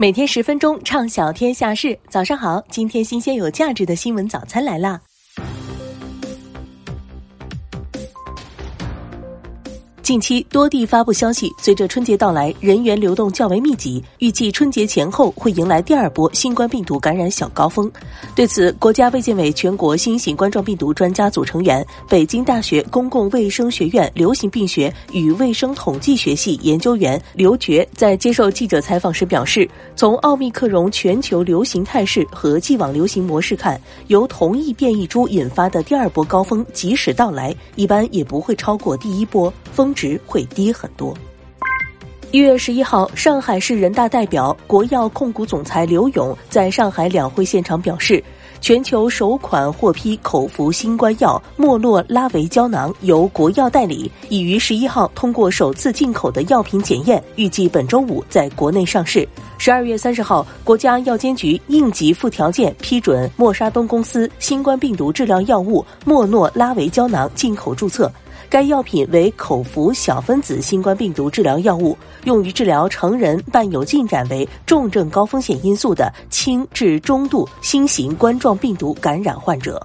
每天十分钟，畅晓天下事。早上好，今天新鲜有价值的新闻早餐来了。近期多地发布消息，随着春节到来，人员流动较为密集，预计春节前后会迎来第二波新冠病毒感染小高峰。对此，国家卫健委全国新型冠状病毒专家组成员、北京大学公共卫生学院流行病学与卫生统计学系研究员刘觉在接受记者采访时表示，从奥密克戎全球流行态势和既往流行模式看，由同一变异株引发的第二波高峰即使到来，一般也不会超过第一波峰。值会低很多。一月十一号，上海市人大代表、国药控股总裁刘勇在上海两会现场表示，全球首款获批口服新冠药莫诺拉维胶囊由国药代理，已于十一号通过首次进口的药品检验，预计本周五在国内上市。十二月三十号，国家药监局应急附条件批准默沙东公司新冠病毒治疗药物莫诺拉维胶囊进口注册。该药品为口服小分子新冠病毒治疗药物，用于治疗成人伴有进展为重症高风险因素的轻至中度新型冠状病毒感染患者。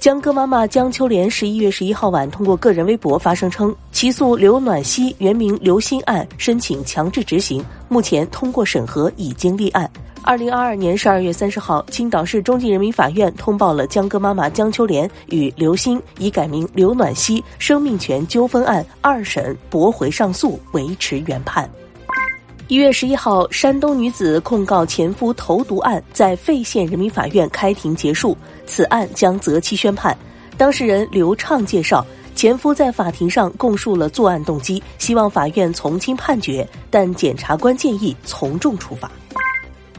江歌妈妈江秋莲十一月十一号晚通过个人微博发声称，起诉刘暖希原名刘鑫案申请强制执行，目前通过审核已经立案。二零二二年十二月三十号，青岛市中级人民法院通报了江歌妈妈江秋莲与刘鑫已改名刘暖希生命权纠纷案二审驳回上诉，维持原判。一月十一号，山东女子控告前夫投毒案在费县人民法院开庭结束，此案将择期宣判。当事人刘畅介绍，前夫在法庭上供述了作案动机，希望法院从轻判决，但检察官建议从重处罚。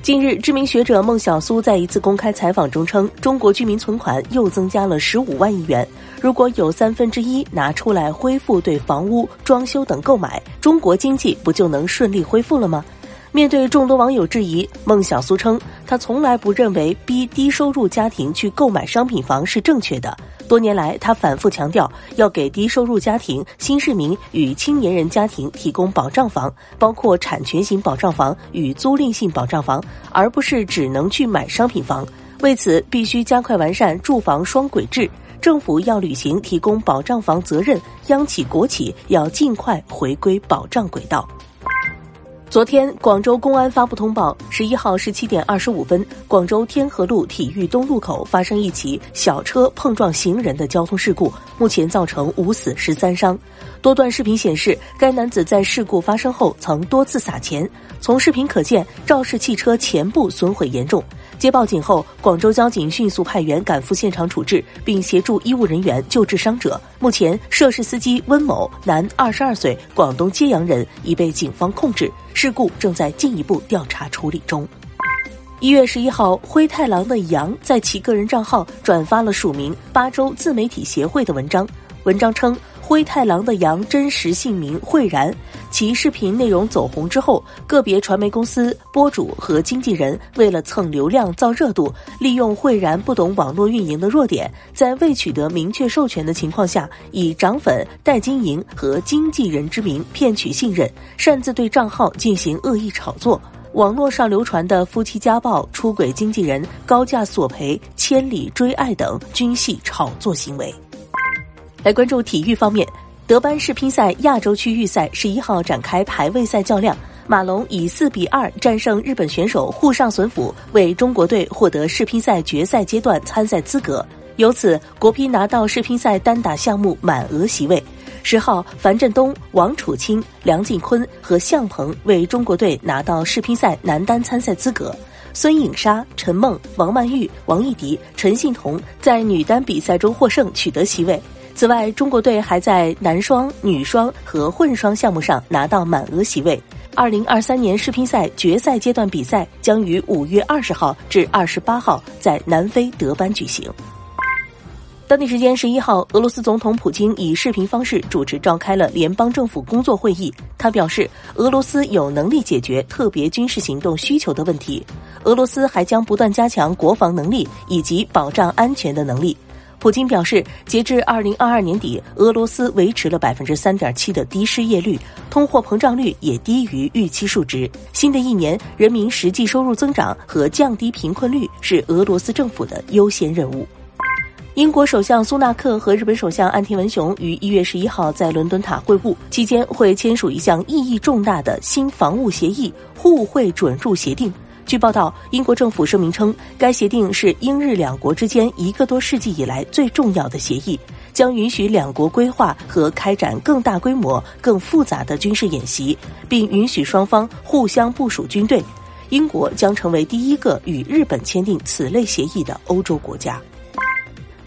近日，知名学者孟晓苏在一次公开采访中称，中国居民存款又增加了十五万亿元。如果有三分之一拿出来恢复对房屋、装修等购买，中国经济不就能顺利恢复了吗？面对众多网友质疑，孟晓苏称，他从来不认为逼低收入家庭去购买商品房是正确的。多年来，他反复强调要给低收入家庭、新市民与青年人家庭提供保障房，包括产权型保障房与租赁性保障房，而不是只能去买商品房。为此，必须加快完善住房双轨制，政府要履行提供保障房责任，央企国企要尽快回归保障轨道。昨天，广州公安发布通报：十一号十七点二十五分，广州天河路体育东路口发生一起小车碰撞行人的交通事故，目前造成五死十三伤。多段视频显示，该男子在事故发生后曾多次撒钱。从视频可见，肇事汽车前部损毁严重。接报警后，广州交警迅速派员赶赴现场处置，并协助医务人员救治伤者。目前，涉事司机温某，男，二十二岁，广东揭阳人，已被警方控制。事故正在进一步调查处理中。一月十一号，灰太狼的杨在其个人账号转发了署名八州自媒体协会的文章，文章称。灰太狼的羊真实姓名慧然，其视频内容走红之后，个别传媒公司、博主和经纪人为了蹭流量、造热度，利用慧然不懂网络运营的弱点，在未取得明确授权的情况下，以涨粉、代经营和经纪人之名骗取信任，擅自对账号进行恶意炒作。网络上流传的夫妻家暴、出轨经纪人、高价索赔、千里追爱等，均系炒作行为。来关注体育方面，德班世乒赛亚洲区预赛十一号展开排位赛较量，马龙以四比二战胜日本选手沪上隼辅，为中国队获得世乒赛决赛阶段参赛资格。由此，国乒拿到世乒赛单打项目满额席位。十号，樊振东、王楚钦、梁靖昆和向鹏为中国队拿到世乒赛男单参赛资格。孙颖莎、陈梦、王曼玉、王艺迪、陈幸同在女单比赛中获胜，取得席位。此外，中国队还在男双、女双和混双项目上拿到满额席位。二零二三年世乒赛决赛阶段比赛将于五月二十号至二十八号在南非德班举行。当地时间十一号，俄罗斯总统普京以视频方式主持召开了联邦政府工作会议。他表示，俄罗斯有能力解决特别军事行动需求的问题。俄罗斯还将不断加强国防能力以及保障安全的能力。普京表示，截至二零二二年底，俄罗斯维持了百分之三点七的低失业率，通货膨胀率也低于预期数值。新的一年，人民实际收入增长和降低贫困率是俄罗斯政府的优先任务。英国首相苏纳克和日本首相岸田文雄于一月十一号在伦敦塔会晤，期间会签署一项意义重大的新防务协议——互惠准入协定。据报道，英国政府声明称，该协定是英日两国之间一个多世纪以来最重要的协议，将允许两国规划和开展更大规模、更复杂的军事演习，并允许双方互相部署军队。英国将成为第一个与日本签订此类协议的欧洲国家。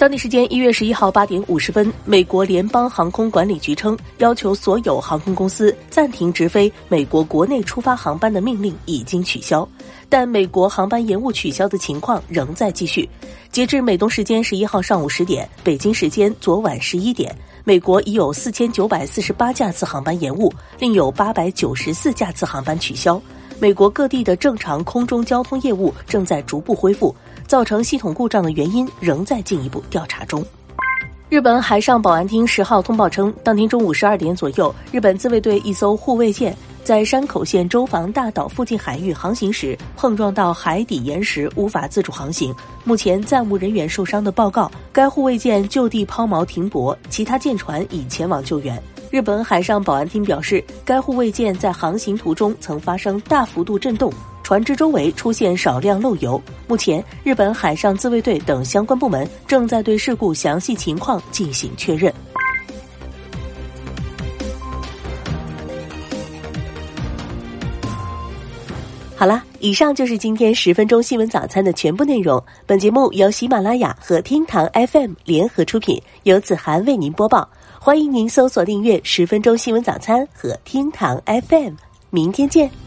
当地时间一月十一号八点五十分，美国联邦航空管理局称，要求所有航空公司暂停直飞美国国内出发航班的命令已经取消，但美国航班延误取消的情况仍在继续。截至美东时间十一号上午十点，北京时间昨晚十一点，美国已有四千九百四十八架次航班延误，另有八百九十四架次航班取消。美国各地的正常空中交通业务正在逐步恢复。造成系统故障的原因仍在进一步调查中。日本海上保安厅十号通报称，当天中午十二点左右，日本自卫队一艘护卫舰在山口县周防大岛附近海域航行时碰撞到海底岩石，无法自主航行。目前暂无人员受伤的报告。该护卫舰就地抛锚停泊，其他舰船已前往救援。日本海上保安厅表示，该护卫舰在航行途中曾发生大幅度震动。船只周围出现少量漏油。目前，日本海上自卫队等相关部门正在对事故详细情况进行确认。好了，以上就是今天十分钟新闻早餐的全部内容。本节目由喜马拉雅和厅堂 FM 联合出品，由子涵为您播报。欢迎您搜索订阅“十分钟新闻早餐”和厅堂 FM。明天见。